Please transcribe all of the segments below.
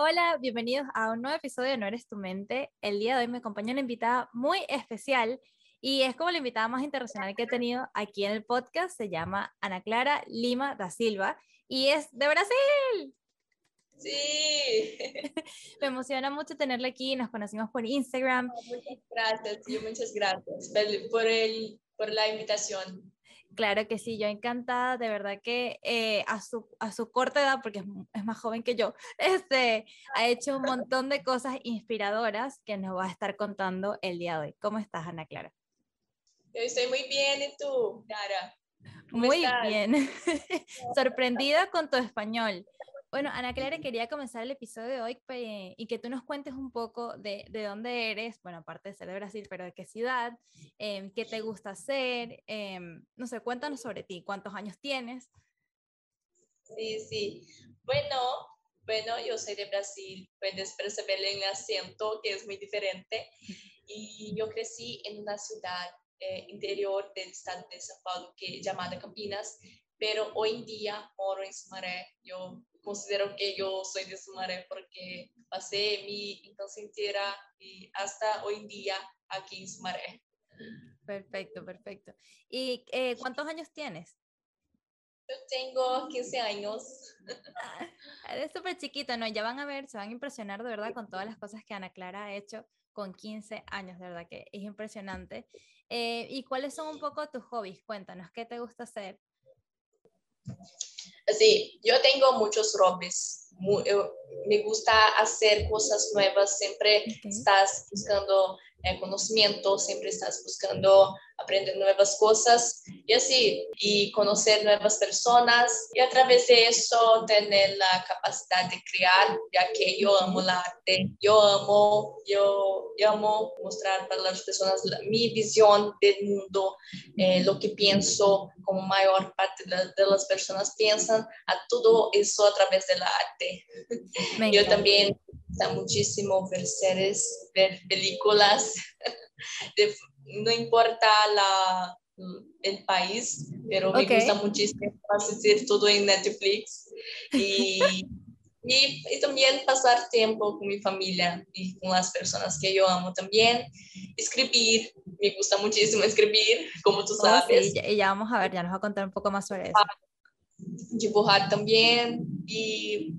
Hola, bienvenidos a un nuevo episodio de No Eres Tu Mente. El día de hoy me acompaña una invitada muy especial y es como la invitada más internacional que he tenido aquí en el podcast. Se llama Ana Clara Lima da Silva y es de Brasil. Sí. me emociona mucho tenerla aquí. Nos conocimos por Instagram. muchas gracias, muchas gracias por, el, por la invitación. Claro que sí, yo encantada, de verdad que eh, a, su, a su corta edad, porque es, más joven que yo, este, ha hecho un montón de cosas inspiradoras que nos va a estar contando el día de hoy. ¿Cómo estás, Ana Clara? Yo estoy muy bien, ¿y tú, Clara? Muy bien, sorprendida con tu español. Bueno, Ana Clara, quería comenzar el episodio de hoy y que tú nos cuentes un poco de, de, dónde eres, bueno, aparte de ser de Brasil, pero de qué ciudad, eh, qué te gusta hacer, eh, no sé, cuéntanos sobre ti, cuántos años tienes. Sí, sí. Bueno, bueno, yo soy de Brasil, puedes percibir el acento que es muy diferente y yo crecí en una ciudad eh, interior del estado de São Paulo que llamada Campinas, pero hoy en día moro en Sumaré. Yo considero que yo soy de Sumaré porque pasé mi infancia entera y hasta hoy día aquí en Sumaré. Perfecto, perfecto. ¿Y eh, cuántos años tienes? Yo tengo 15 años. Ah, eres súper chiquita, ¿no? Ya van a ver, se van a impresionar de verdad con todas las cosas que Ana Clara ha hecho con 15 años, de verdad que es impresionante. Eh, ¿Y cuáles son un poco tus hobbies? Cuéntanos, ¿qué te gusta hacer? Así, yo tengo muchos hobbies. me gusta hacer cosas nuevas. Siempre estás buscando eh, conocimiento, siempre estás buscando aprender nuevas cosas y así, y conocer nuevas personas y a través de eso tener la capacidad de crear, ya que yo amo el arte, yo amo, yo, amo mostrar para las personas mi visión del mundo, eh, lo que pienso, como mayor parte de, las personas piensan, a todo eso a través del arte. yo también gusta muchísimo ver series, ver películas. no importa la, el país, pero me gusta muchísimo hacer todo en Netflix y, y, también pasar tiempo con mi familia y con las personas que yo amo también. Escribir, me gusta muchísimo escribir, como tú oh, sabes. y ya, vamos a ver, ya nos va a contar un poco más sobre eso. Dibujar también y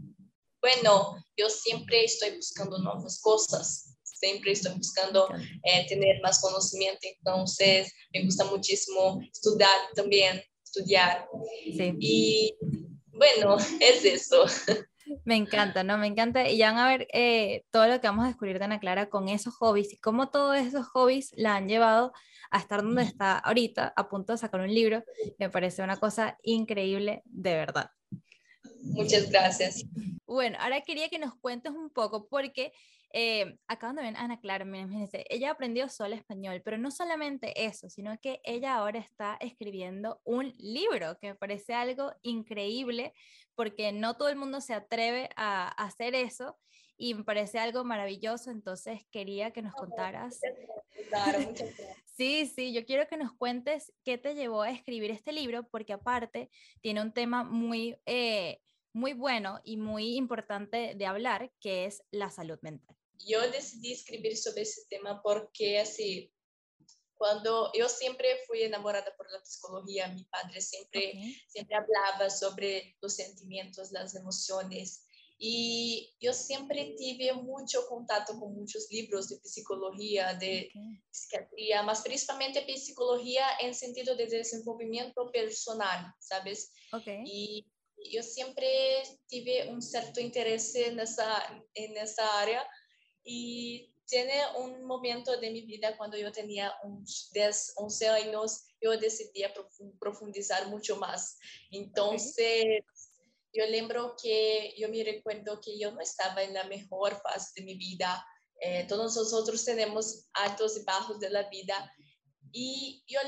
bueno, yo siempre estoy buscando nuevas cosas siempre estoy buscando eh, tener más conocimiento, entonces me gusta muchísimo estudiar también, estudiar. Sí. Y bueno, es eso. Me encanta, ¿no? Me encanta. Y ya van a ver eh, todo lo que vamos a descubrir de Ana Clara con esos hobbies y cómo todos esos hobbies la han llevado a estar donde está ahorita, a punto de sacar un libro. Me parece una cosa increíble, de verdad. Muchas gracias. Bueno, ahora quería que nos cuentes un poco, porque eh, acaban de ver Ana Clara, imagínense, ella aprendió solo español, pero no solamente eso, sino que ella ahora está escribiendo un libro, que me parece algo increíble, porque no todo el mundo se atreve a, hacer eso y me parece algo maravilloso, entonces quería que nos contaras. sí, sí, yo quiero que nos cuentes qué te llevó a escribir este libro, porque aparte tiene un tema muy, eh, muy bueno y muy importante de hablar, que es la salud mental yo decidí escribir sobre ese tema porque así, cuando yo siempre fui enamorada por la psicología, mi padre siempre, siempre hablaba sobre los sentimientos, las emociones. Y yo siempre tuve mucho contacto con muchos libros de psicología, de psiquiatría, más principalmente psicología en sentido de desenvolvimiento personal, ¿sabes? Y yo siempre tuve un cierto interés en esa, en esa área y tiene un momento de mi vida cuando yo tenía unos 10, 11 años, yo decidí profundizar mucho más. Entonces, yo lembro que yo me recuerdo que yo no estaba en la mejor fase de mi vida. Eh, todos nosotros tenemos altos y bajos de la vida. Y yo,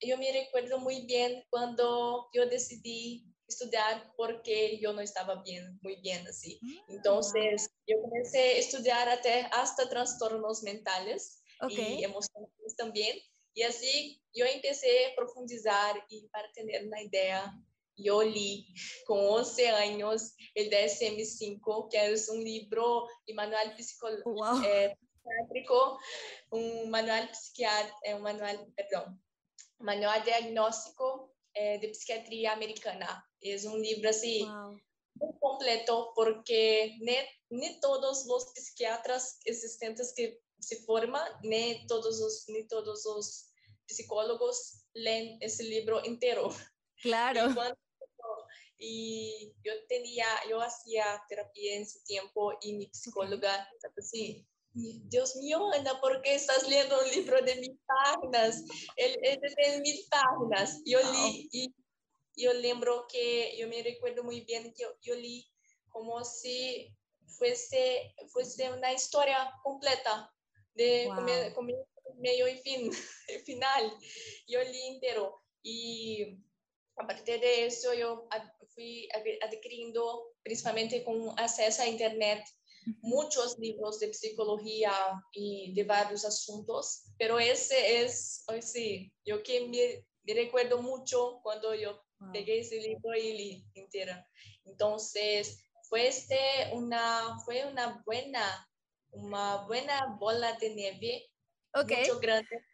yo me recuerdo muy bien cuando yo decidí estudiar porque yo no estaba bien, muy bien así. Mm, Entonces, yo comencé a estudiar hasta, hasta trastornos mentales y emocionales también. Y así yo empecé a profundizar y para tener una idea, yo leí con 11 años el DSM-5, que es un libro y manual psicológico, eh, un manual psiquiátrico, eh, un manual, perdón, manual diagnóstico eh, de psiquiatría americana. Es un libro así muy completo porque ni, todos los psiquiatras existentes que se forman, ni todos los, ni todos los psicólogos leen ese libro entero. Claro. Y, yo tenía, yo hacía terapia en ese tiempo y mi psicóloga, así, Dios mío, Ana, ¿por qué estás leyendo un libro de mil páginas? Él es de mil páginas. Yo leí y yo lembro que yo me recuerdo muy bien que yo, leí como si fuese, fuese una historia completa de medio y fin, final. Yo leí entero y a partir de eso yo fui adquiriendo, principalmente con acceso a Internet, muchos libros de psicología y de varios asuntos, pero ese es, sí, yo que me, recuerdo mucho cuando yo pegué ese libro y leí entero. Entonces, fue, este una, fue una buena, una buena bola de nieve, okay. mucho grande.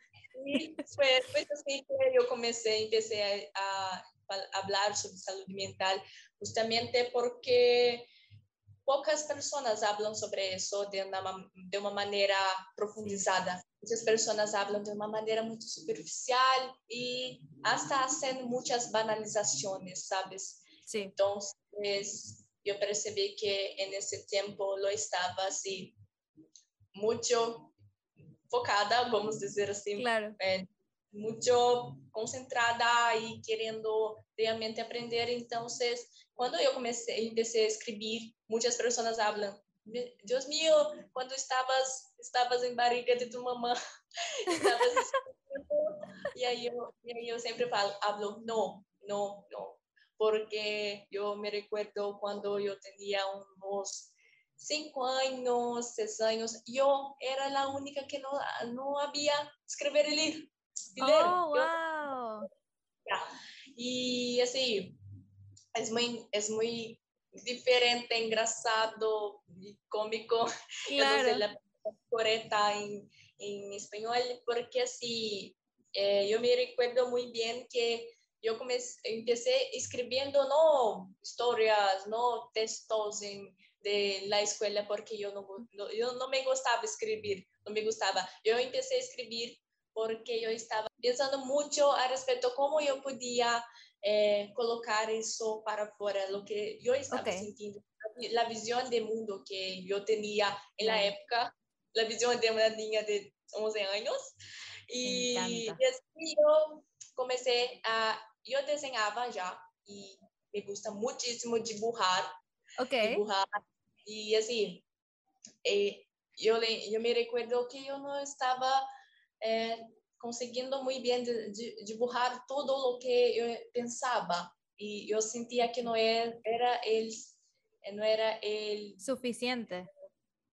Y fue, fue así que yo comencé, empecé a, a hablar sobre salud mental, justamente porque pocas personas hablan sobre eso de una, de una manera profundizada. Muchas personas hablan de una manera muy superficial y hasta hacen muchas banalizaciones, ¿sabes? Sí. Entonces, yo percibí que en ese tiempo lo estaba así, mucho focada, vamos a decir así. Claro. Eh, mucho concentrada y queriendo realmente aprender. Entonces, cuando yo comencé, empecé a escribir, muchas personas hablan, Dios mío, cuando estabas, estabas en barriga de tu mamá, estabas y ahí yo, y yo siempre falo, hablo, no, no, no, porque yo me recuerdo cuando yo tenía unos cinco años, seis años, yo era la única que no, no había escribir y leer. Oh, wow. Y así, es muy, es muy diferente, engraçado y cómico. Claro. la correcta en, en español, porque así, eh, yo me recuerdo muy bien que yo comencé, empecé escribiendo no historias, no textos en, de la escuela, porque yo no, no, yo no me gustaba escribir, no me gustaba. Yo empecé a escribir porque yo estaba pensando mucho al respecto cómo yo podía eh, colocar eso para fora, lo que yo estaba okay. sintiendo, la visión de mundo que yo tenía en la época, la visión de una niña de 11 años. Y, y así yo comencé a, yo diseñaba ya y me gusta muchísimo dibujar. Okay. Dibujar. Y así, eh, yo, le, yo me recuerdo que yo no estaba eh, conseguindo muito bem de, de, todo o que eu pensava e eu sentia que não era, era el não era el suficiente.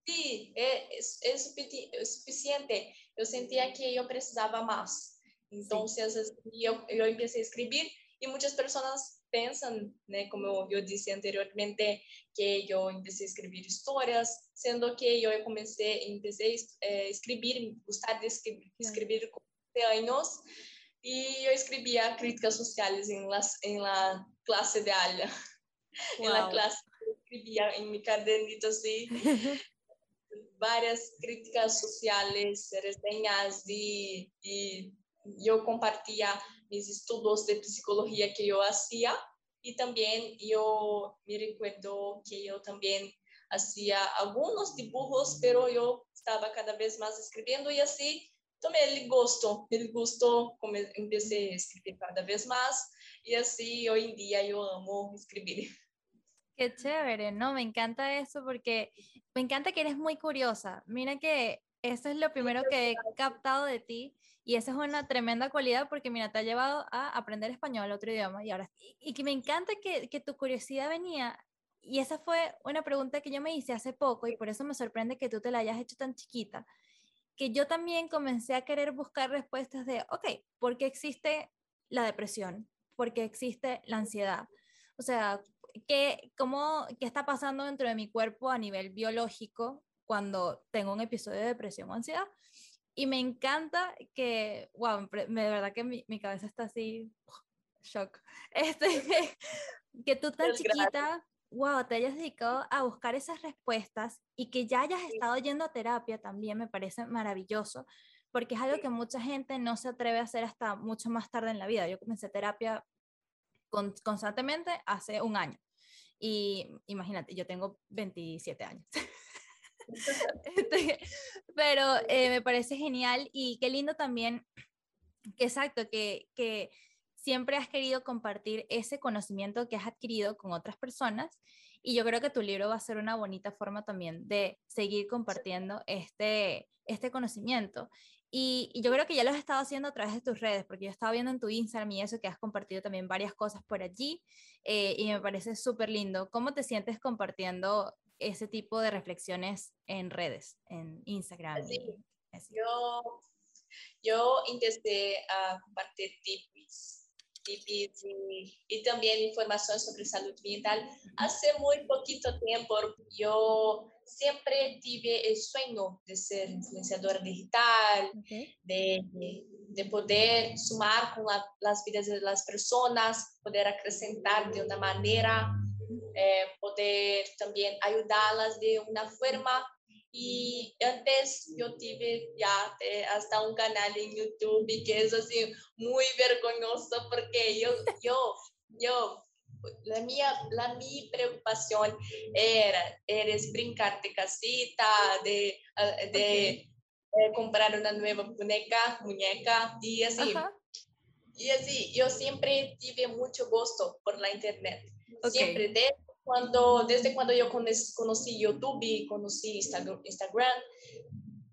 Sí é, é, é suficiente. Eu sentia que eu precisava mais então sí. eu eu comecei a escrever e muitas pessoas pensam, né, como eu, eu disse anteriormente, que eu comecei a escrever histórias, sendo que eu comecei, comecei a eh, escrever, gostar de escrever, escrever años y yo escribía críticas sociales en, las, en la clase de ALA. Wow. En la clase escribía en mi cadernito así varias críticas sociales, reseñas y, y yo compartía mis estudios de psicología que yo hacía y también yo me recuerdo que yo también hacía algunos dibujos, pero yo estaba cada vez más escribiendo y así tomei ele gostou, ele gostou, comecei a escrever cada vez más y así hoy en día yo amo escribir. Qué chévere, ¿no? Me encanta eso porque me encanta que eres muy curiosa. Mira que eso es lo primero que he captado de ti y esa es una tremenda cualidad porque, mira, te ha llevado a aprender español, otro idioma, y ahora, y, que me encanta que, que tu curiosidad venía, y esa fue una pregunta que yo me hice hace poco y por eso me sorprende que tú te la hayas hecho tan chiquita, que yo también comencé a querer buscar respuestas de, ok, ¿por qué existe la depresión? ¿Por qué existe la ansiedad? o sea, ¿qué, cómo, ¿qué está pasando dentro de mi cuerpo a nivel biológico cuando tengo un episodio de depresión o ansiedad? Y me encanta que, wow, de verdad que mi, mi cabeza está así, shock. Este, que tú tan chiquita, wow, te hayas dedicado a buscar esas respuestas y que ya hayas estado yendo a terapia también me parece maravilloso, porque es algo que mucha gente no se atreve a hacer hasta mucho más tarde en la vida. Yo comencé terapia constantemente hace un año. Y imagínate, yo tengo 27 años. Este, pero eh, me parece genial y qué lindo también, que exacto, que, que siempre has querido compartir ese conocimiento que has adquirido con otras personas y yo creo que tu libro va a ser una bonita forma también de seguir compartiendo este, este conocimiento. Y, yo creo que ya lo has estado haciendo a través de tus redes, porque yo estaba viendo en tu Instagram y eso que has compartido también varias cosas por allí eh, y me parece súper lindo. ¿Cómo te sientes compartiendo ese tipo de reflexiones en redes, en Instagram? Yo, yo intenté a compartir tips y, también información sobre salud mental. Hace muy poquito tiempo yo siempre tuve el sueño de ser influenciadora digital, de, de, poder sumar con las vidas de las personas, poder acrescentar de una manera, eh, poder también ayudarlas de una forma y antes yo tuve ya hasta un canal en YouTube que es así muy vergonzoso porque yo, yo, yo, la mía, la mi preocupación era, era brincar de casita, de, de eh, comprar una nueva muñeca, muñeca y así. Y así, yo siempre tuve mucho gusto por la internet. Siempre, de cuando, desde cuando yo conocí YouTube, conocí Instagram,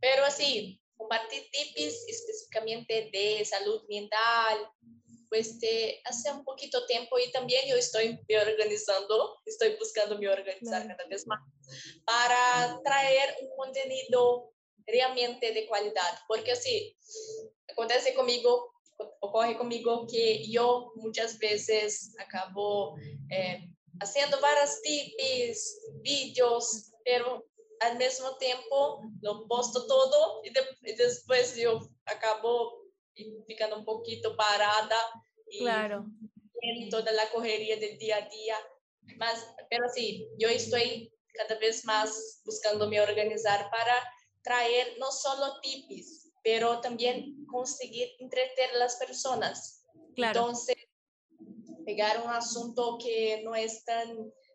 pero así, compartir tips específicamente de salud mental, pues de hace un poquito tiempo y también yo estoy me organizando, estoy buscando me organizar cada vez más para traer un contenido realmente de calidad, porque así acontece conmigo, ocurre conmigo que yo muchas veces acabo eh, haciendo varios tips, vídeos, pero al mismo tiempo lo posto todo y, después yo acabo ficando un poquito parada y claro. en toda la correría del día a día. Más, pero sí, yo estoy cada vez más buscándome organizar para traer no solo tips, pero también conseguir entretener a las personas. Claro. Entonces, pegar un asunto que no es tan,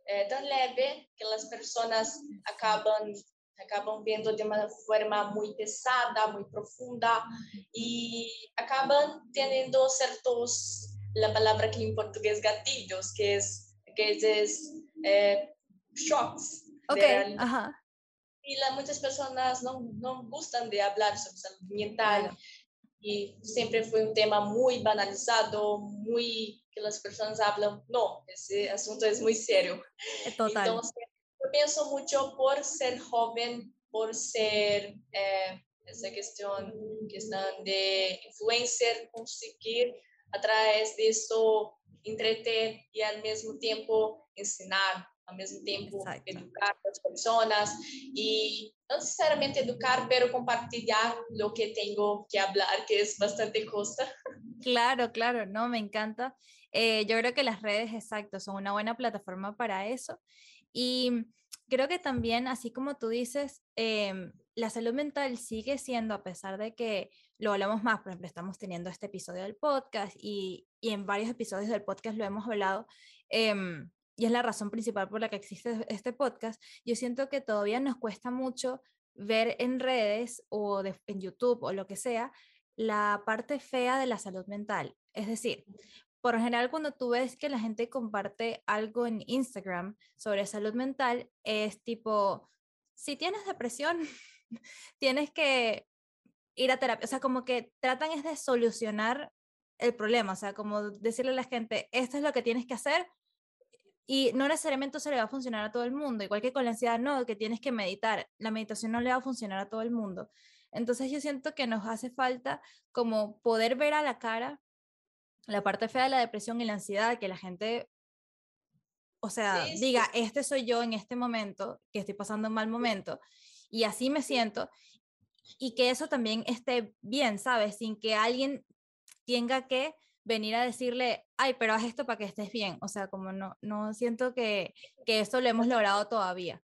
eh, tan leve que las personas acaban acaban viendo de una forma muy pesada, muy profunda y acaban teniendo ciertos, la palabra que en portugués gatillos, que es, que es eh, shocks. Okay, ajá. Y la, muchas personas no, no gustan de hablar sobre salud mental y siempre fue un tema muy banalizado, muy que las personas hablan, no, ese asunto es muy serio. Total. Entonces, yo pienso mucho por ser joven, por ser eh, esa cuestión, cuestión de influencer, conseguir a través de eso entretener y al mismo tiempo enseñar, al mismo tiempo educar a las personas y no necesariamente educar, pero compartir lo que tengo que hablar, que es bastante costa. Claro, claro, no, me encanta. Eh, yo creo que las redes, exacto, son una buena plataforma para eso. Y creo que también, así como tú dices, em, la salud mental sigue siendo, a pesar de que lo hablamos más, por ejemplo, estamos teniendo este episodio del podcast y, y en varios episodios del podcast lo hemos hablado, em, y es la razón principal por la que existe este podcast, yo siento que todavía nos cuesta mucho ver en redes o en YouTube o lo que sea la parte fea de la salud mental. Es decir, por lo general cuando tú ves que la gente comparte algo en Instagram sobre salud mental, es tipo, si tienes depresión, tienes que ir a terapia. O sea, como que tratan es de solucionar el problema, o sea, como decirle a la gente, esto es lo que tienes que hacer y no necesariamente se le va a funcionar a todo el mundo, igual que con la ansiedad, no, que tienes que meditar, la meditación no le va a funcionar a todo el mundo. Entonces yo siento que nos hace falta como poder ver a la cara la parte fea de la depresión y la ansiedad, que la gente o sea, diga, este soy yo en este momento, que estoy pasando un mal momento, y así me siento, y que eso también esté bien, ¿sabes? Sin que alguien tenga que venir a decirle, ay, pero haz esto para que estés bien. O sea, como no, no siento que, que eso lo hemos logrado todavía.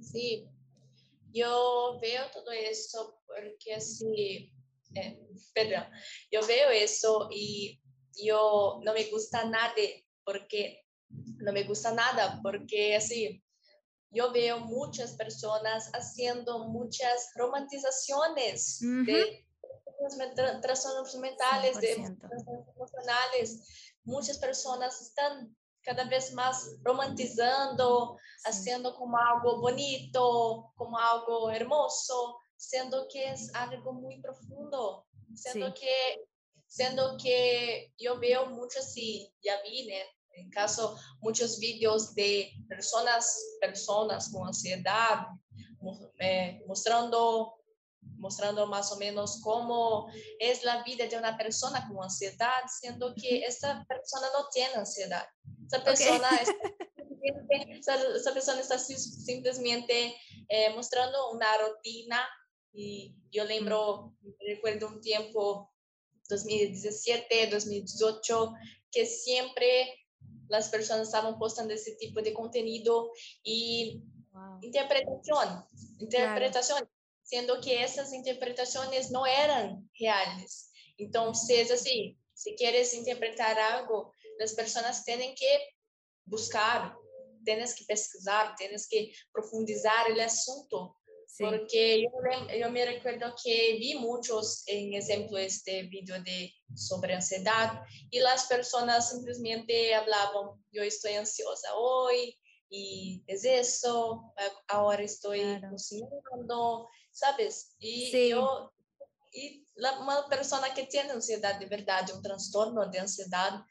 Sí, yo veo todo eso porque así, eh, perdón, yo veo eso y yo no me gusta nada porque no me gusta nada porque así, yo veo muchas personas haciendo muchas romantizaciones de trastornos mentales, de emocionales. Muchas personas están cada vez más romantizando, haciendo como algo bonito, como algo hermoso, siendo que es algo muy profundo, siendo que siendo que yo veo mucho así, ya vi, en caso, muchos vídeos de personas, personas con ansiedad, eh, mostrando, mostrando más o menos cómo es la vida de una persona con ansiedad, siendo que esta persona no tiene ansiedad. Esa persona, esa, persona está simplemente eh, mostrando una rutina y yo lembro, recuerdo un tiempo 2017, 2018, que siempre las personas estaban postando ese tipo de contenido y interpretación, interpretación, siendo que esas interpretaciones no eran reales. Entonces, así, si quieres interpretar algo, las personas tienen que buscar, tienes que pesquisar, tienes que profundizar el asunto porque yo, yo, me recuerdo que vi muchos en ejemplo este video de sobre ansiedad y las personas simplemente hablaban, yo estoy ansiosa hoy y es eso, ahora estoy cocinando, ¿sabes? Y yo, y la, una persona que tiene ansiedad de verdad, un trastorno de ansiedad,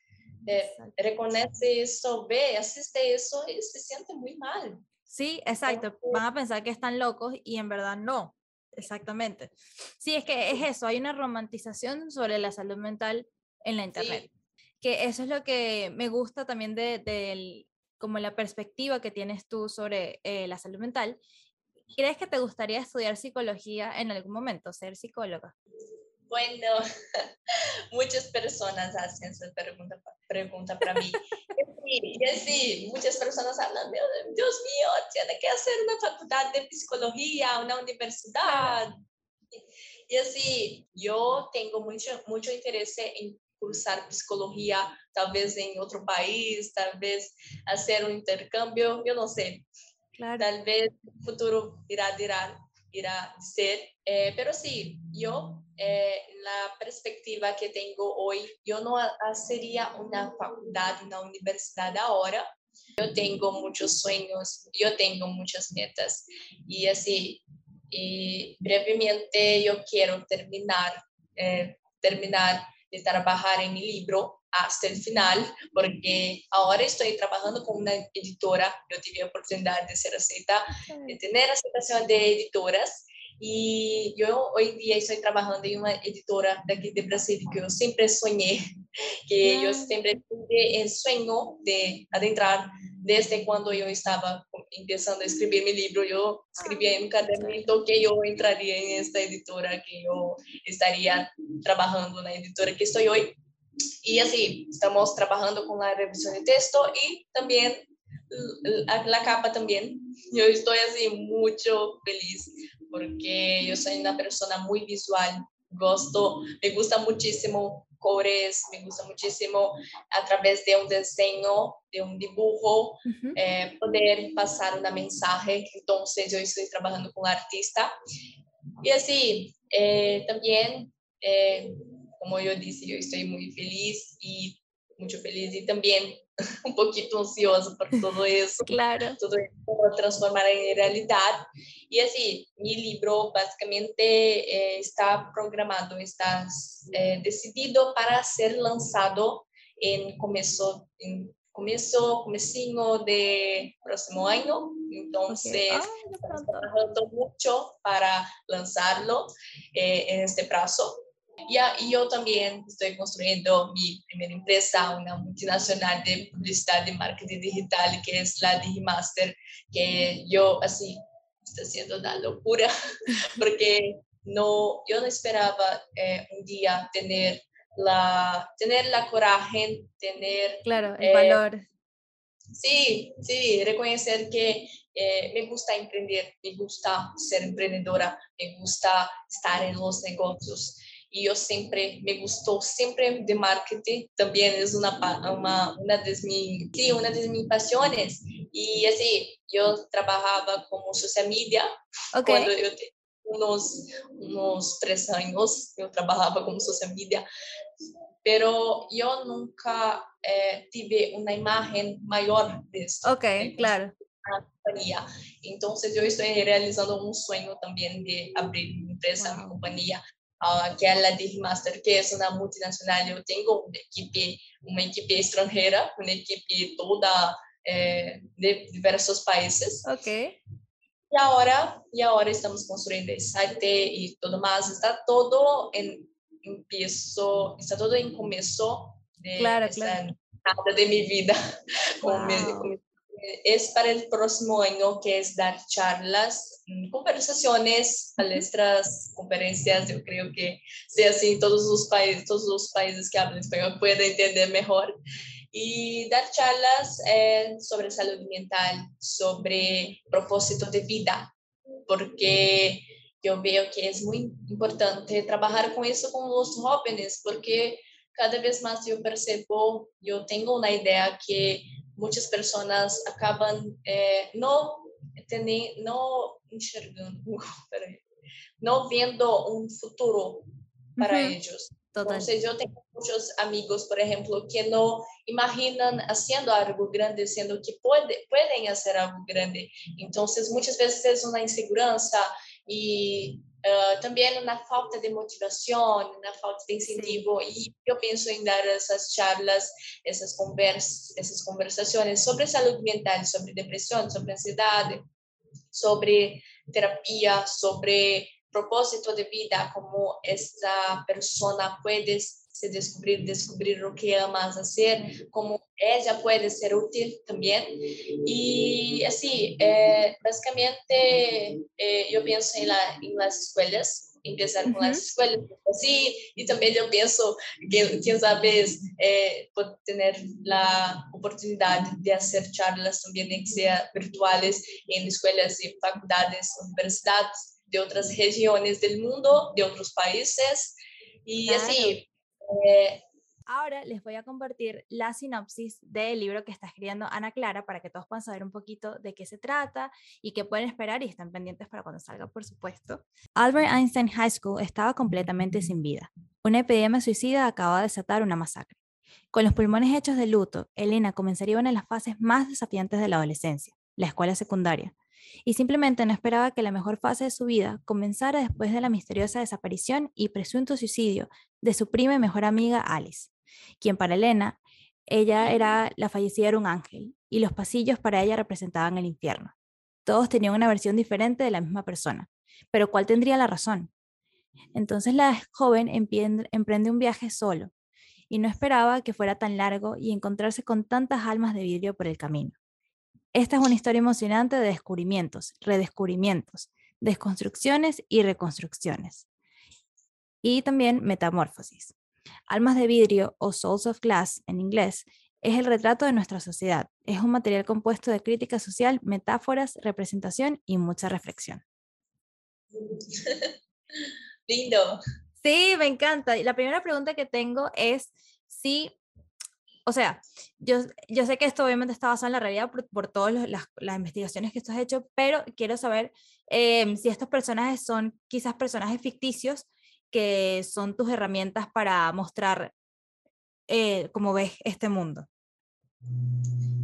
eh, reconoce eso, ve, asiste eso y se siente muy mal. Sí, exacto. Van a pensar que están locos y en verdad no. Exactamente. Sí, es que es eso, hay una romantización sobre la salud mental en la internet. Que eso es lo que me gusta también de, como la perspectiva que tienes tú sobre eh, la salud mental. ¿Crees que te gustaría estudiar psicología en algún momento, ser psicóloga? Bueno, muchas personas hacen esa pregunta, pregunta para mí. Y sí, muchas personas hablan, Dios mío, tiene que hacer una facultad de psicología, una universidad. Y así, yo tengo mucho, mucho interés en cursar psicología, tal vez en otro país, tal vez hacer un intercambio, yo no sé. Tal vez el futuro irá, dirá irá ser. Eh, pero sí, yo, eh, la perspectiva que tengo hoy, yo no haría una facultad, una universidad ahora. Yo tengo muchos sueños, yo tengo muchas metas y así, y brevemente yo quiero terminar, eh, terminar de trabajar en mi libro hasta el final, porque ahora estoy trabajando con una editora, yo tuve la oportunidad de ser aceptada, de tener aceptación de editoras, y yo hoy día estoy trabajando en una editora de aquí de Brasil que yo siempre soñé, que yo siempre tuve el sueño de adentrar desde cuando yo estaba empezando a escribir mi libro, yo escribía en un cadernito que yo entraría en esta editora, que yo estaría trabajando en la editora que estoy hoy. Y así, estamos trabajando con la revisión de texto y también la capa también. Yo estoy así mucho feliz porque yo soy una persona muy visual, gosto, me gusta muchísimo colores, me gusta muchísimo a través de un diseño, de un dibujo, eh, poder pasar una mensaje. Entonces yo estoy trabajando con artista. Y así, eh, también eh, como yo dije, yo estoy muy feliz y mucho feliz y también un poquito ansioso por todo eso. claro. Todo eso transformar en realidad. Y así, mi libro básicamente eh, está programado, está eh, decidido para ser lanzado en comienzo, en comienzo, comecinho de próximo año. Entonces, okay. ah, estamos para lanzarlo eh, en este plazo. Y, yo también estoy construyendo mi primera empresa, una multinacional de publicidad y marketing digital, que es la Digimaster, que yo así está siendo una locura, porque no, yo no esperaba eh, un día tener la, tener la coraje, tener... Claro, el valor. Eh, sí, sí, reconocer que eh, me gusta emprender, me gusta ser emprendedora, me gusta estar en los negocios. Y yo siempre, me gustó siempre de marketing, también es una, una, una, de, mis, sí, una de mis pasiones. Y así, yo trabajaba como social media cuando yo tenía unos, unos tres años, yo trabajaba como social media pero yo nunca eh, tuve una imagen mayor de esto. Ok, claro. Compañía. Entonces yo estoy realizando un sueño también de abrir mi empresa, mi compañía, uh, que es la Digimaster, que es una multinacional. Yo tengo una equipe, una equipe extranjera, una equipe toda eh, de diversos países. Ok. Y ahora, y ahora estamos construyendo el site y todo más. Está todo en empiezo, está todo en comienzo de claro, de mi vida. es para el próximo año que es dar charlas, mm, conversaciones, palestras, conferencias, yo creo que sea así todos los países, todos los países que hablan español pueden entender mejor. Y dar charlas eh, sobre salud mental, sobre propósito de vida, porque yo veo que es muy importante trabajar con eso con los jóvenes, porque cada vez más yo percibo, yo tengo una idea que muchas personas acaban eh, no, tener, no enxergando, no viendo un futuro para ellos. Entonces yo tengo muchos amigos, por ejemplo, que no imaginan haciendo algo grande, siendo que puede, pueden hacer algo grande. Entonces muchas veces es una inseguridad y uh, también una falta de motivación, una falta de incentivo. Y yo pienso en dar esas charlas, esas, convers esas conversaciones sobre salud mental, sobre depresión, sobre ansiedad, sobre terapia, sobre propósito de vida, cómo esta persona puede se descubrir, descubrir lo que amas hacer, cómo ella puede ser útil también. Y así, eh, básicamente eh, yo pienso en, la, en, las escuelas, empezar con las escuelas, así, y también yo pienso que, quién sabe, eh, tener la oportunidad de hacer charlas también, que sea virtuales, en escuelas y facultades, universidades de otras regiones del mundo, de otros países, y así, eh, Ahora les voy a compartir la sinopsis del libro que está escribiendo Ana Clara para que todos puedan saber un poquito de qué se trata y qué pueden esperar y están pendientes para cuando salga, por supuesto. Albert Einstein High School estaba completamente sin vida. Una epidemia suicida acababa de desatar una masacre. Con los pulmones hechos de luto, Elena comenzaría una de las fases más desafiantes de la adolescencia, la escuela secundaria, y simplemente no esperaba que la mejor fase de su vida comenzara después de la misteriosa desaparición y presunto suicidio de su prima y mejor amiga Alice, quien para Elena, ella era la fallecida era un ángel y los pasillos para ella representaban el infierno. Todos tenían una versión diferente de la misma persona, pero ¿cuál tendría la razón? Entonces la joven emprende un viaje solo y no esperaba que fuera tan largo y encontrarse con tantas almas de vidrio por el camino. Esta es una historia emocionante de descubrimientos, redescubrimientos, desconstrucciones y reconstrucciones. Y también metamorfosis. Almas de vidrio o Souls of Glass en inglés es el retrato de nuestra sociedad. Es un material compuesto de crítica social, metáforas, representación y mucha reflexión. Lindo. Sí, me encanta. Y la primera pregunta que tengo es si o sea, yo, yo sé que esto obviamente está basado en la realidad por, todas las, las, investigaciones que tú has hecho, pero quiero saber em, si estos personajes son quizás personajes ficticios que son tus herramientas para mostrar eh, cómo ves este mundo.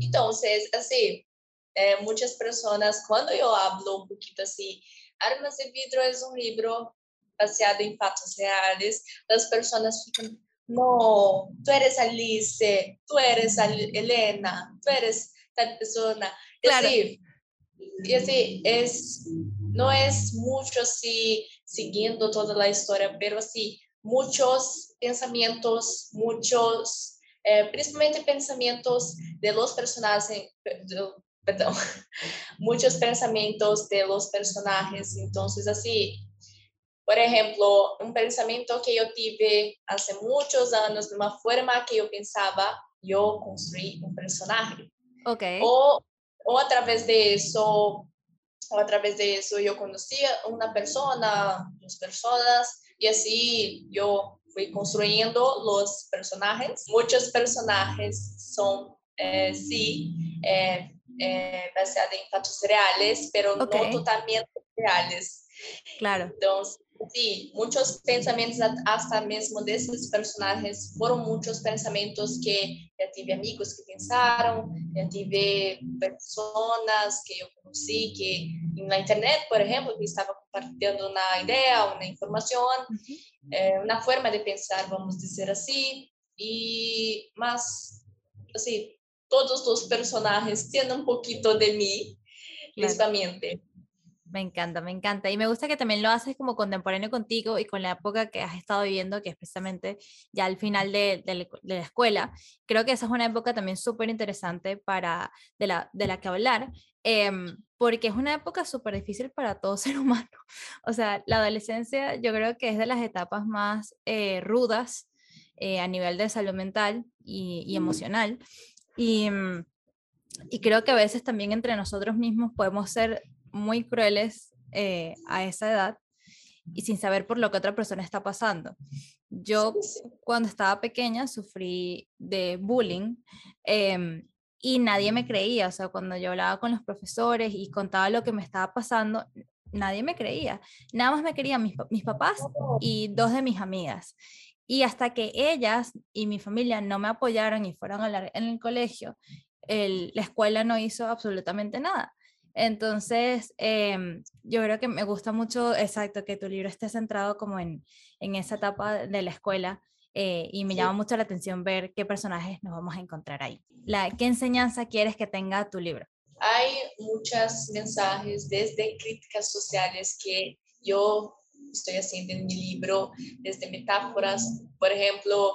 Entonces, así, eh, muchas personas, cuando yo hablo un poquito así, Armas de Vidro es un libro baseado en fatos reales, las personas fican no, tú eres Alice, tú eres Elena, tú eres tal persona. Claro. y así, es, no es mucho así siguiendo toda la historia, pero sí, muchos pensamientos, muchos, eh, principalmente pensamientos de los personajes, perdón, muchos pensamientos de los personajes. Entonces, así, por ejemplo, un pensamiento que yo tuve hace muchos años, de una forma que yo pensaba, yo construí un personaje. Okay. O, o a través de eso, o a través de eso yo conocí a una persona, dos personas, y así yo fui construyendo los personajes. Muchos personajes son, eh, sí, eh, eh, baseados en fatos reales, pero no totalmente reales. Claro. Entonces, sí, muchos pensamientos hasta mismo de esos personajes fueron muchos pensamientos que ya tuve amigos que pensaron, ya tuve personas que yo conocí que en la internet, por ejemplo, que estaba compartiendo una idea, una información, eh, una forma de pensar, vamos a decir así, y más, así, todos los personajes tienen un poquito de mí, principalmente. Me encanta, me encanta. Y me gusta que también lo haces como contemporáneo contigo y con la época que has estado viviendo, que es precisamente ya al final de, de, la escuela. Creo que esa es una época también súper interesante para, de, la, de la que hablar, em, porque es una época súper difícil para todo ser humano. O sea, la adolescencia yo creo que es de las etapas más eh, rudas eh, a nivel de salud mental y, y emocional. Y, mm, y creo que a veces también entre nosotros mismos podemos ser muy crueles eh, a esa edad y sin saber por lo que otra persona está pasando. Yo cuando estaba pequeña sufrí de bullying em, y nadie me creía, o sea, cuando yo hablaba con los profesores y contaba lo que me estaba pasando, nadie me creía. Nada más me querían mis, mis papás y dos de mis amigas. Y hasta que ellas y mi familia no me apoyaron y fueron a hablar en el colegio, la escuela no hizo absolutamente nada. Entonces, em, yo creo que me gusta mucho, exacto, que tu libro esté centrado como en, en esa etapa de la escuela eh, y me llama mucho la atención ver qué personajes nos vamos a encontrar ahí. La, ¿Qué enseñanza quieres que tenga tu libro? Hay muchos mensajes desde críticas sociales que yo estoy haciendo en mi libro, desde metáforas, por ejemplo,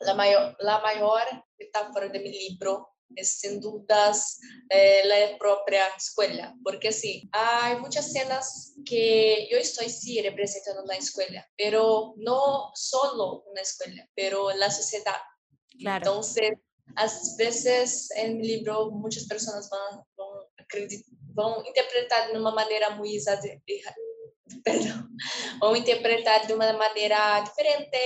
la mayor, la mayor metáfora de mi libro es sin dudas eh, la propia escuela, porque sí, hay muchas escenas que yo estoy sí representando la escuela, pero no solo una escuela, pero la sociedad. Claro. Entonces, a veces en mi libro muchas personas van, van, a interpretar de una manera muy perdón, van a interpretar de una manera diferente,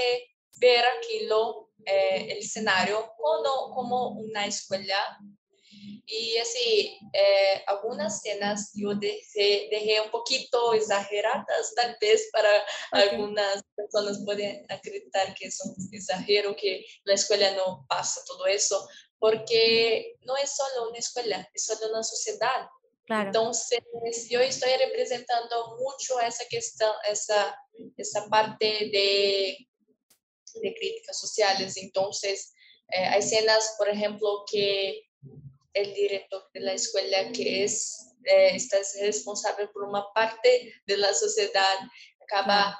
ver aquello eh, el escenario como, como una escuela. Y así, eh, algunas escenas yo dejé, dejé, un poquito exageradas, tal vez para algunas personas pueden acreditar que es un exagero, que la escuela no pasa todo eso, porque no es solo una escuela, es solo una sociedad. Claro. Entonces, yo estoy representando mucho esa, cuestión, esa, esa parte de de críticas sociales. Entonces, eh, hay escenas, por ejemplo, que el director de la escuela, que es, eh, está responsable por una parte de la sociedad, acaba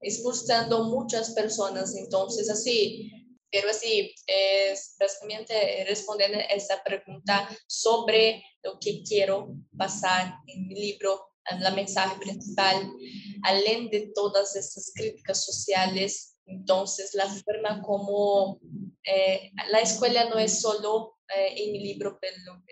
expulsando muchas personas. Entonces, así, pero así, es básicamente responder esa pregunta sobre lo que quiero pasar en mi libro, la mensaje principal, além de todas esas críticas sociales entonces, la forma como eh, la escuela no es solo, eh, en mi libro, no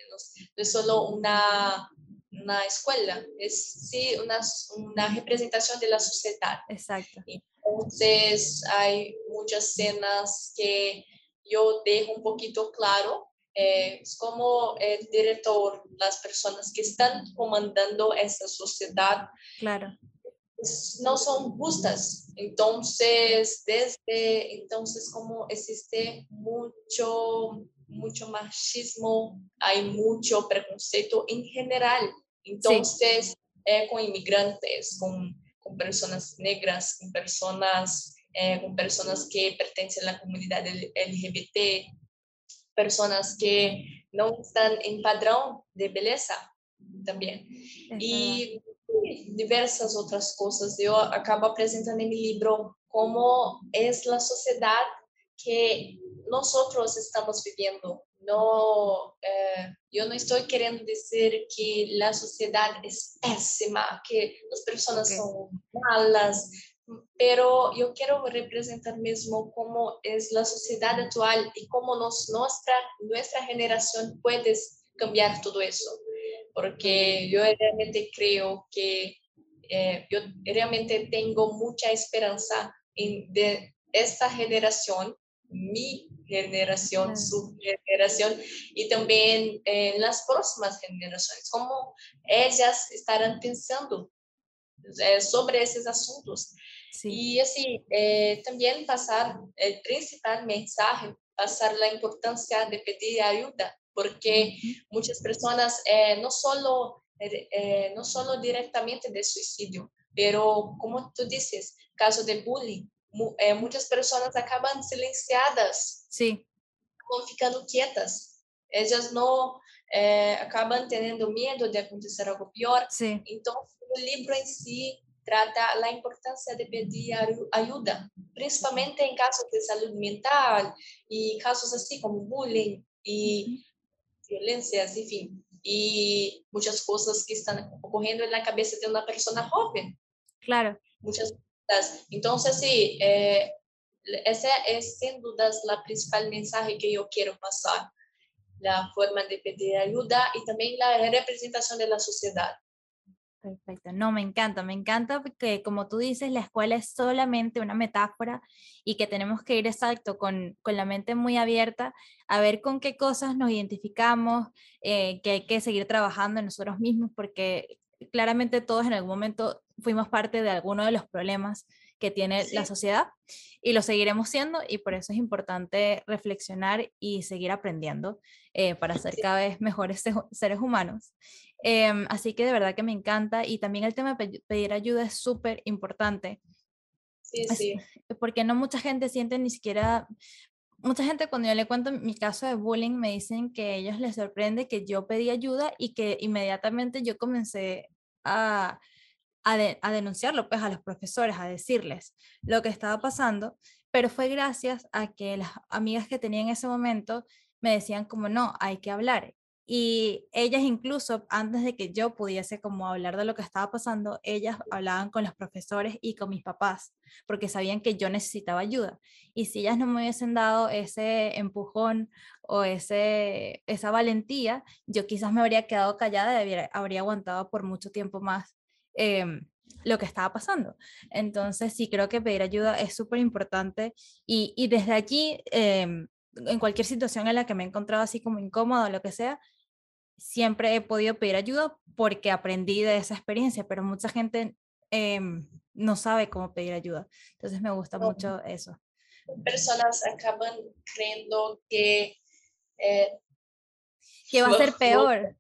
es solo una, una escuela, es sí una, una, representación de la sociedad. Exacto. Entonces, hay muchas escenas que yo dejo un poquito claro. Eh, es como el director, las personas que están comandando esa sociedad. Claro no son justas. Entonces, desde entonces como existe mucho, mucho machismo, hay mucho preconceito en general. Entonces, eh, con inmigrantes, con, con, personas negras, con personas, eh, con personas que pertenecen a la comunidad LGBT, personas que no están en padrón de belleza también. Y diversas outras coisas. Eu acabo apresentando em meu livro como é a sociedade que nós estamos vivendo. No, eh, eu não estou querendo dizer que a sociedade é péssima, que as pessoas okay. são malas, pero eu quero representar mesmo como é a sociedade atual e como nos, nossa nossa geração pode cambiar tudo isso. Porque eu realmente creio que eh, eu realmente tenho muita esperança em de esta geração, mi generación, su generación y también en las próximas generaciones, cómo ellas estarán pensando eh, sobre esos asuntos. Sí. Y así, eh, también pasar el principal mensaje, pasar la importancia de pedir ayuda, porque muchas personas no solo no solo directamente de suicidio, pero como tú dices, caso de bullying, é, muitas pessoas acabam silenciadas. Sim. Acabam ficando quietas. Elas não é, acabam tendo medo de acontecer algo pior. Sim. Então, o livro em si trata a importância de pedir ajuda, principalmente em casos de saúde mental e casos assim como bullying e uhum. violências, enfim, e muitas coisas que estão ocorrendo na cabeça de uma pessoa jovem. Claro. Muitas Entonces, sí, eh, esa es sin dudas la principal mensaje que yo quiero pasar, la forma de pedir ayuda y también la representación de la sociedad. Perfecto, no, me encanta, me encanta porque como tú dices, la escuela es solamente una metáfora y que tenemos que ir exacto con, con la mente muy abierta a ver con qué cosas nos identificamos, eh, que hay que seguir trabajando en nosotros mismos porque claramente todos en algún momento fuimos parte de alguno de los problemas que tiene la sociedad y lo seguiremos siendo y por eso es importante reflexionar y seguir aprendiendo eh, para ser cada vez mejores seres humanos. Em, así que de verdad que me encanta y también el tema de pedir ayuda es súper importante. Sí, sí. Porque no mucha gente siente ni siquiera, mucha gente cuando yo le cuento mi caso de bullying me dicen que a ellos les sorprende que yo pedí ayuda y que inmediatamente yo comencé a a, denunciarlo pues a los profesores, a decirles lo que estaba pasando, pero fue gracias a que las amigas que tenía en ese momento me decían como no, hay que hablar. Y ellas incluso, antes de que yo pudiese como hablar de lo que estaba pasando, ellas hablaban con los profesores y con mis papás, porque sabían que yo necesitaba ayuda. Y si ellas no me hubiesen dado ese empujón o ese, esa valentía, yo quizás me habría quedado callada y habría aguantado por mucho tiempo más Em, lo que estaba pasando. Entonces, sí, creo que pedir ayuda es súper importante y, y, desde allí, em, en cualquier situación en la que me he encontrado así como incómodo o lo que sea, siempre he podido pedir ayuda porque aprendí de esa experiencia, pero mucha gente em, no sabe cómo pedir ayuda. Entonces, me gusta mucho eso. Personas acaban creyendo que... Eh, que va a ser peor.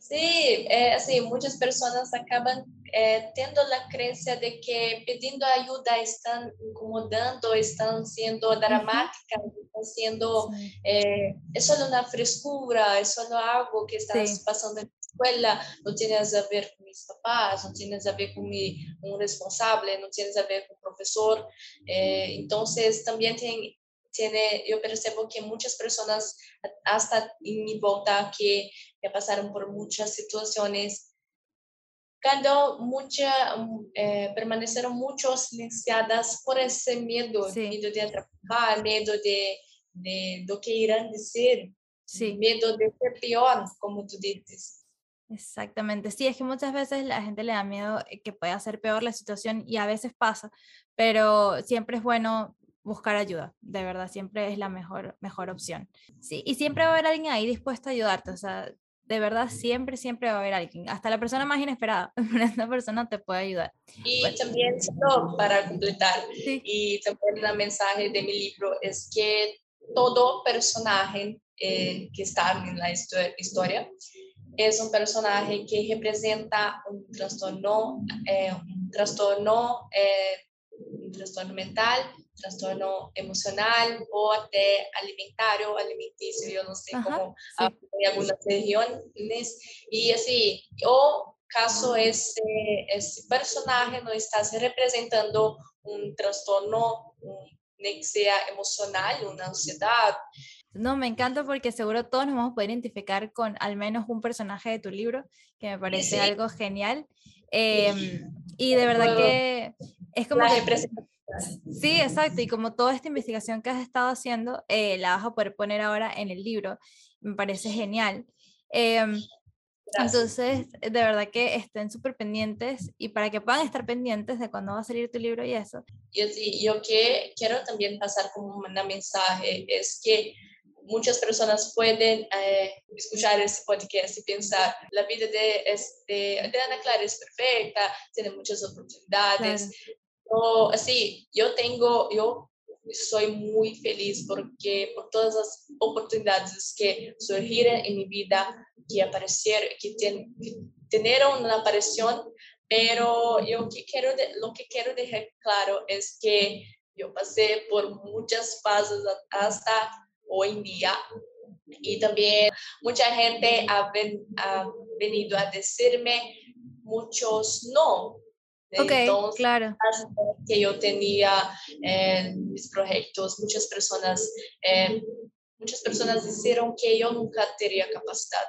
Sí, eh, sí, muchas personas acaban eh, teniendo la creencia de que pidiendo ayuda están incomodando, están siendo dramáticas, están siendo, eh, es solo una frescura, es solo algo que estás pasando en la escuela, no tienes a ver con mis papás, no tienes a ver con mi, un responsable, no tienes a ver con un profesor. entonces, también tiene, tiene, yo percebo que muchas personas, hasta en mi volta, que ya pasaron por muchas situaciones, cuando mucha, eh, permanecieron muchos silenciadas por ese miedo, miedo de atrapar, miedo de, de lo que irán decir, miedo de ser peor, como tú dices. Exactamente, sí, es que muchas veces la gente le da miedo eh, que pueda ser peor la situación y a veces pasa, pero siempre es bueno buscar ayuda, de verdad, siempre es la mejor, mejor opción. Sí, y siempre va a haber alguien ahí dispuesto a ayudarte, o sea, de verdad siempre, siempre va a haber alguien, hasta la persona más inesperada, esta persona te puede ayudar. Y también, solo para completar, y también el mensaje de mi libro es que todo personaje eh, que está en la historia es un personaje que representa un trastorno, eh, un trastorno, eh, un trastorno mental trastorno emocional o até alimentario, alimenticio, yo no sé cómo sí. hay algunas regiones. Y así, o caso ese, ese personaje no está representando un trastorno, un nexia emocional, una ansiedad. No, me encanta porque seguro todos nos vamos a poder identificar con al menos un personaje de tu libro, que me parece algo genial. Em, y de verdad que es como que... Sí, exacto. Y como toda esta investigación que has estado haciendo, eh, la vas a poder poner ahora en el libro. Me parece genial. Em, entonces, de verdad que estén súper pendientes y para que puedan estar pendientes de cuándo va a salir tu libro y eso. Yo, yo que quiero también pasar como un mensaje es que muchas personas pueden eh, escuchar este podcast y pensar, la vida de, este, de Ana Clara es perfecta, tiene muchas oportunidades. Claro. Así, yo tengo, yo soy muy feliz porque por todas las oportunidades que surgieron en mi vida, que aparecieron, que, ten, que una aparición, pero yo que quiero, lo que quiero dejar claro es que yo pasé por muchas fases hasta hoy en día y también mucha gente ha, ven, ha venido a decirme muchos no, Ok, Entonces, claro. Que yo tenía en mis proyectos, muchas personas, eh, muchas personas dijeron que yo nunca tendría capacidad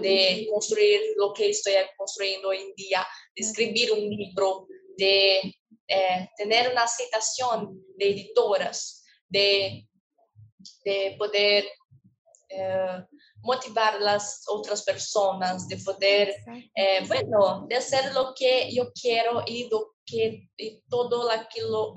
de construir lo que estoy construyendo hoy en día, de escribir un libro, de eh, tener una citación de editoras, de, de poder eh, motivar las otras personas, de poder, eh, bueno, de hacer lo que yo quiero y, lo que, y todo aquello,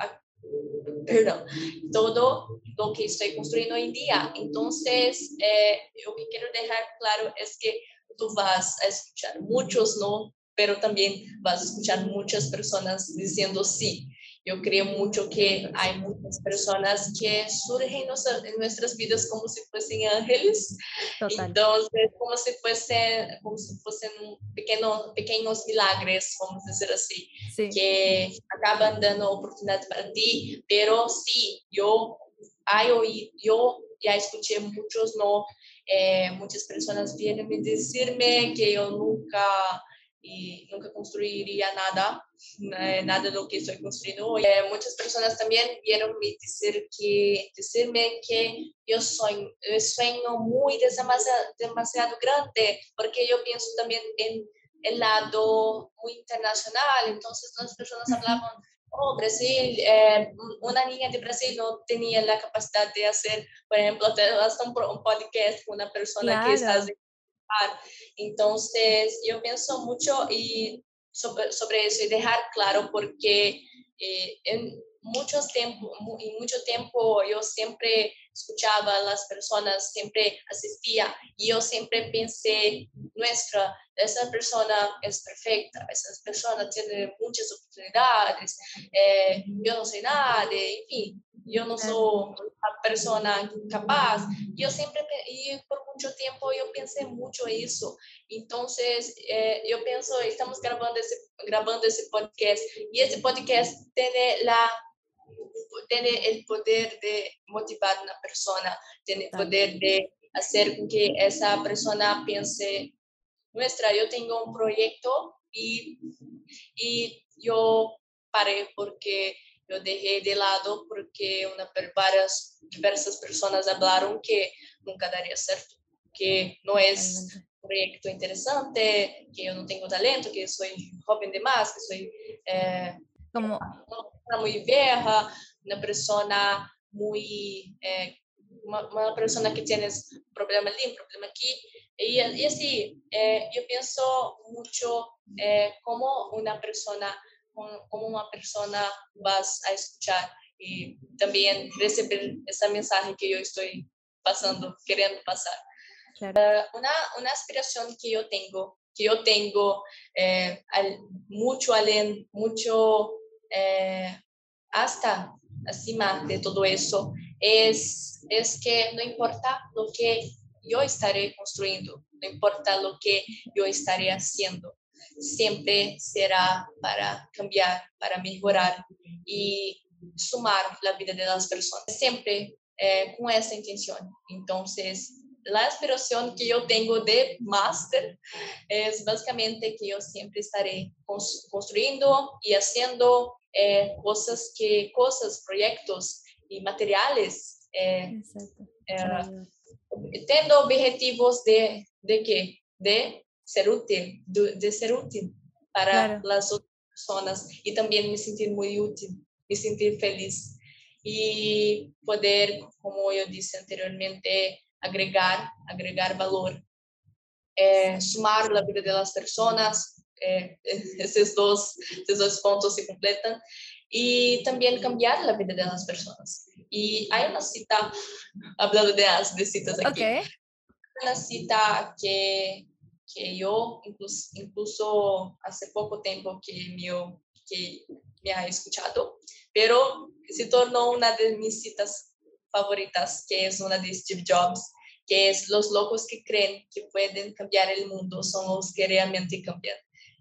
perdón, todo lo que estoy construyendo hoy en día. Entonces, eh, lo que quiero dejar claro es que tú vas a escuchar muchos no, pero también vas a escuchar muchas personas diciendo sí. Yo creo mucho que hay muchas personas que surgen en nuestras vidas como si fuesen ángeles. Entonces, como si fuesen, como si fuesen pequeños, pequeños milagres, vamos a decir así, que acaban dando oportunidad para ti. Pero sí, yo, hay yo ya escuché muchos no, eh, muchas personas vienen a decirme que yo nunca y nunca construiría nada, eh, nada de lo que estoy construyendo. Hoy. Eh, muchas personas también vieron decir que, decirme que yo soy, yo sueño muy demasiado, demasiado grande, porque yo pienso también en el lado muy internacional, entonces las personas hablaban, oh, Brasil, eh, una niña de Brasil no tenía la capacidad de hacer, por ejemplo, hasta un, podcast con una persona que está entonces, yo pienso mucho y sobre, sobre eso y dejar claro porque eh, en muchos tiempo, en mucho tiempo yo siempre escuchaba a las personas, siempre asistía y yo siempre pensé, nuestra, esa persona es perfecta, esa persona tiene muchas oportunidades, eh, yo no sé nada, en fin, yo no soy una persona capaz. Yo siempre, y por mucho tiempo yo pensé mucho eso. Entonces, eh, yo pienso, estamos grabando ese, grabando ese podcast y ese podcast tiene la tiene el poder de motivar a una persona, tiene el poder de hacer que esa persona piense, nuestra, yo tengo un proyecto y, y yo paré porque yo dejé de lado porque una, varias, diversas personas hablaron que nunca daría cierto, que no es un proyecto interesante, que yo no tengo talento, que soy joven de más, que soy eh, como una muy vieja, una persona muy, eh, una, una, persona que tiene problema allí, problema aquí. Y, y así, eh, yo pienso mucho eh, como una persona como una persona vas a escuchar y también recibir ese mensaje que yo estoy pasando, queriendo pasar. Eh, una, una aspiración que yo tengo, que yo tengo eh, al, mucho alén, mucho eh, hasta encima de todo eso, es, es que no importa lo que yo estaré construyendo, no importa lo que yo estaré haciendo, siempre será para cambiar, para mejorar y sumar la vida de las personas, siempre eh, con esa intención. Entonces, la inspiración que yo tengo de máster es básicamente que yo siempre estaré construyendo y haciendo eh, cosas que cosas proyectos y materiales eh, eh, objetivos de de qué de ser útil de, ser útil para las otras personas y también me sentir muy útil me sentir feliz y poder como yo dije anteriormente agregar, agregar valor, eh, sumar la vida de las personas, esos, dos, esos dos puntos se completan, y también cambiar la vida de las personas. Y hay una cita, hablando de, de citas aquí, una cita que, que yo incluso, incluso hace poco tiempo que me, que me ha escuchado, pero se tornó una de mis citas favoritas, que es una de Steve Jobs, que es los locos que creen que pueden cambiar el mundo son los que realmente cambian.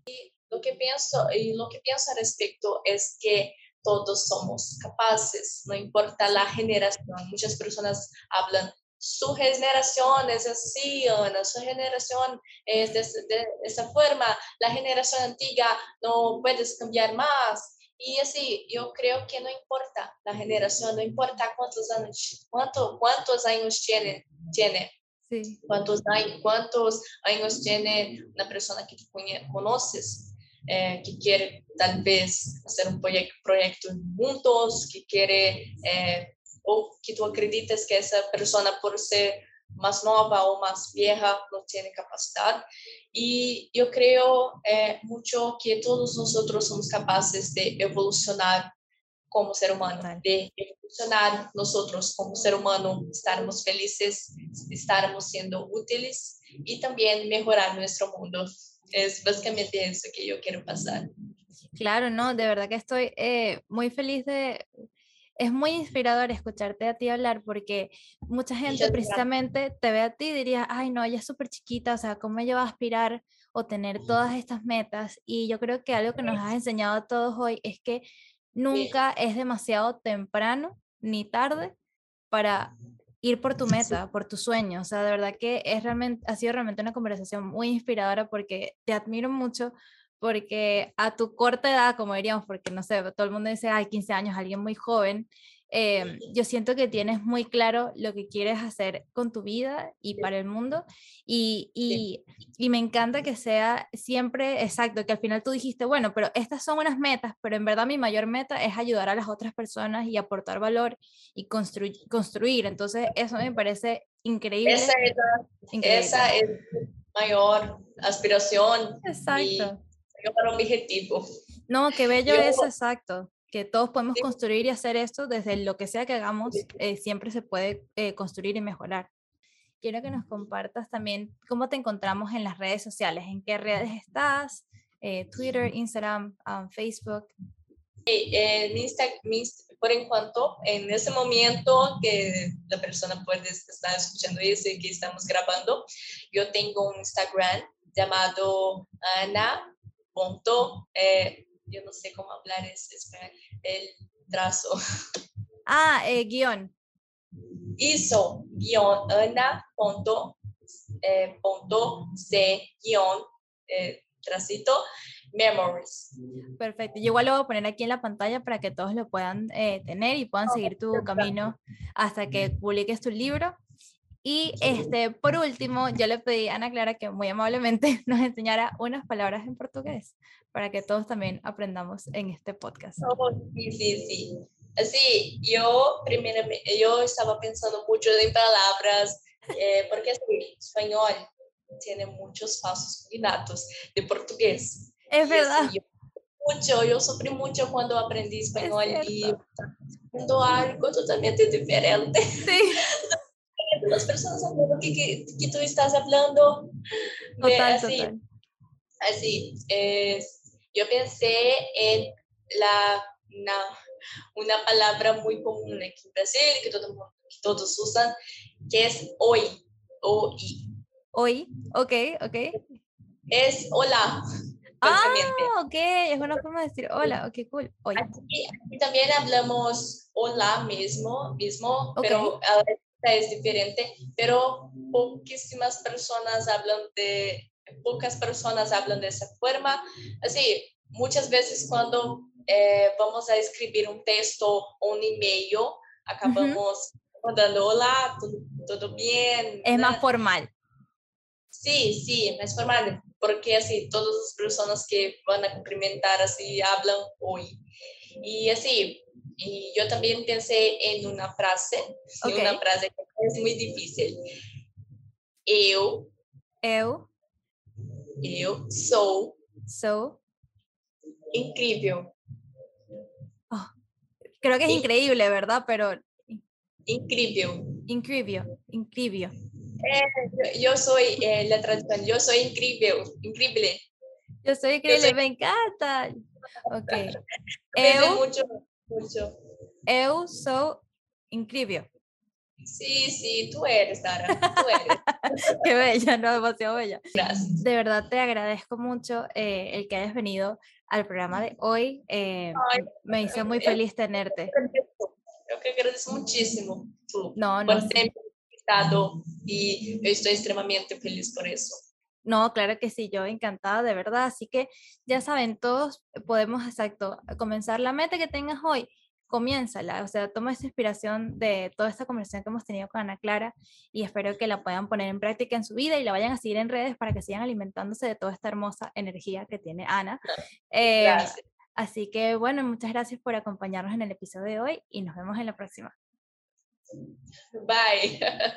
Y lo que pienso, y lo que pienso al respecto es que todos somos capaces, no importa la generación. Muchas personas hablan, su generación es así, Ana, su generación es de, de esa forma, la generación antigua no puedes cambiar más. Y así, yo creo que no importa la generación, no importa cuántos años, cuánto, cuántos años tiene. Sí. ¿Cuántos, ¿Cuántos años tiene una persona que conoces? Eh, que quiere tal vez hacer un proyecto, proyecto juntos, que quiere, eh, o que tú acredites que esa persona por ser más nueva o más vieja no tiene capacidad. Y yo creo eh, mucho que todos nosotros somos capaces de evolucionar como ser humano, de evolucionar nosotros como ser humano, estarmos felices, estarmos siendo útiles y también mejorar nuestro mundo. Es básicamente eso que yo quiero pasar. Claro, no, de verdad que estoy eh, muy feliz de, es muy inspirador escucharte a ti hablar porque mucha gente precisamente te ve a ti y diría, ay no, ella es súper chiquita, o sea, ¿cómo ella va a aspirar o tener todas estas metas? Y yo creo que algo que nos has enseñado a todos hoy es que nunca es demasiado temprano ni tarde para ir por tu meta, por tu sueño. O sea, de verdad que es realmente, ha sido realmente una conversación muy inspiradora porque te admiro mucho porque a tu corta edad, como diríamos, porque no sé, todo el mundo dice, hay 15 años, alguien muy joven, em, yo siento que tienes muy claro lo que quieres hacer con tu vida y para el mundo y, y, y, me encanta que sea siempre exacto, que al final tú dijiste, bueno, pero estas son unas metas, pero en verdad mi mayor meta es ayudar a las otras personas y aportar valor y construir, construir. entonces eso me parece increíble. Esa es, esa es mayor aspiración. Exacto para un objetivo. No, qué bello es exacto, que todos podemos construir y hacer esto desde lo que sea que hagamos, eh, siempre se puede eh, construir y mejorar. Quiero que nos compartas también cómo te encontramos en las redes sociales, en qué redes estás, eh, Twitter, Instagram, um, Facebook. En Instagram, por en cuanto, en ese momento que la persona puede estar escuchando eso y que estamos grabando, yo tengo un Instagram llamado Ana punto, eh, yo no sé cómo hablar es, el trazo. Ah, eh, guion. Hizo guion Ana punto, eh, punto C guion eh, tracito memories. Perfecto. Yo igual lo voy a poner aquí en la pantalla para que todos lo puedan eh, tener y puedan seguir tu camino hasta que publiques tu libro. Y este, por último, yo le pedí a Ana Clara que muy amablemente nos enseñara unas palabras en portugués para que todos también aprendamos en este podcast. Oh, sí, sí, sí. Así, yo primero, yo estaba pensando mucho en palabras, eh, porque así, español tiene muchos pasos inatos de portugués. Es verdad. yo, mucho, yo sufrí mucho cuando aprendí español y cuando algo totalmente diferente. Sí. las personas hablando que, que, que, tú estás hablando. Total, así, total. así yo pensé en la, una, una, palabra muy común aquí en Brasil, que, todo, que todos usan, que es hoy, hoy. Hoy, ok, ok. Es hola. Ah, ok, es una forma de decir hola, ok, cool. Hoy. Aquí, aquí también hablamos hola mismo, mismo okay. pero es diferente, pero poquísimas personas hablan de, pocas personas hablan de esa forma. Así, muchas veces cuando eh, vamos a escribir un texto o un email, acabamos mandando hola, todo, bien. Es más formal. Sí, sí, más formal, porque así todas las personas que van a cumplimentar así hablan hoy. Y así, y yo también pensé en una frase, una frase que es muy difícil. Eu. Eu. Eu sou. Sou. Incrível. Oh, creo que es increíble, ¿verdad? Pero. Incrível. Incrível. Incrível. Eh, yo, soy eh, la traducción, yo soy increíble, increíble. Yo soy increíble, me encanta. Ok. eu, mucho, mucho. Eu sou increíble. Sí, sí, tú eres, Sara, tú eres. Qué bella, no, demasiado bella. Gracias. De verdad te agradezco mucho eh, el que hayas venido al programa de hoy. Eh, me hizo muy feliz tenerte. Yo que agradezco muchísimo tú no, no, por sí. invitado y estoy extremadamente feliz por eso. No, claro que sí, yo encantada, de verdad. Así que ya saben, todos podemos, exacto, comenzar la meta que tengas hoy comiénzala, o sea, toma esa inspiración de toda esta conversación que hemos tenido con Ana Clara y espero que la puedan poner en práctica en su vida y la vayan a seguir en redes para que sigan alimentándose de toda esta hermosa energía que tiene Ana. Eh, así que bueno, muchas gracias por acompañarnos en el episodio de hoy y nos vemos en la próxima. Bye.